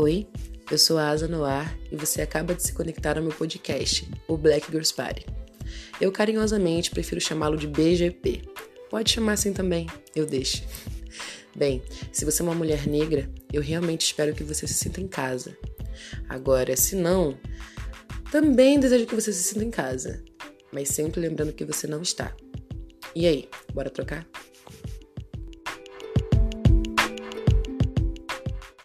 Oi, eu sou a Asa Noir e você acaba de se conectar ao meu podcast, o Black Girls Party. Eu carinhosamente prefiro chamá-lo de BGP. Pode chamar assim também, eu deixo. Bem, se você é uma mulher negra, eu realmente espero que você se sinta em casa. Agora, se não, também desejo que você se sinta em casa, mas sempre lembrando que você não está. E aí, bora trocar?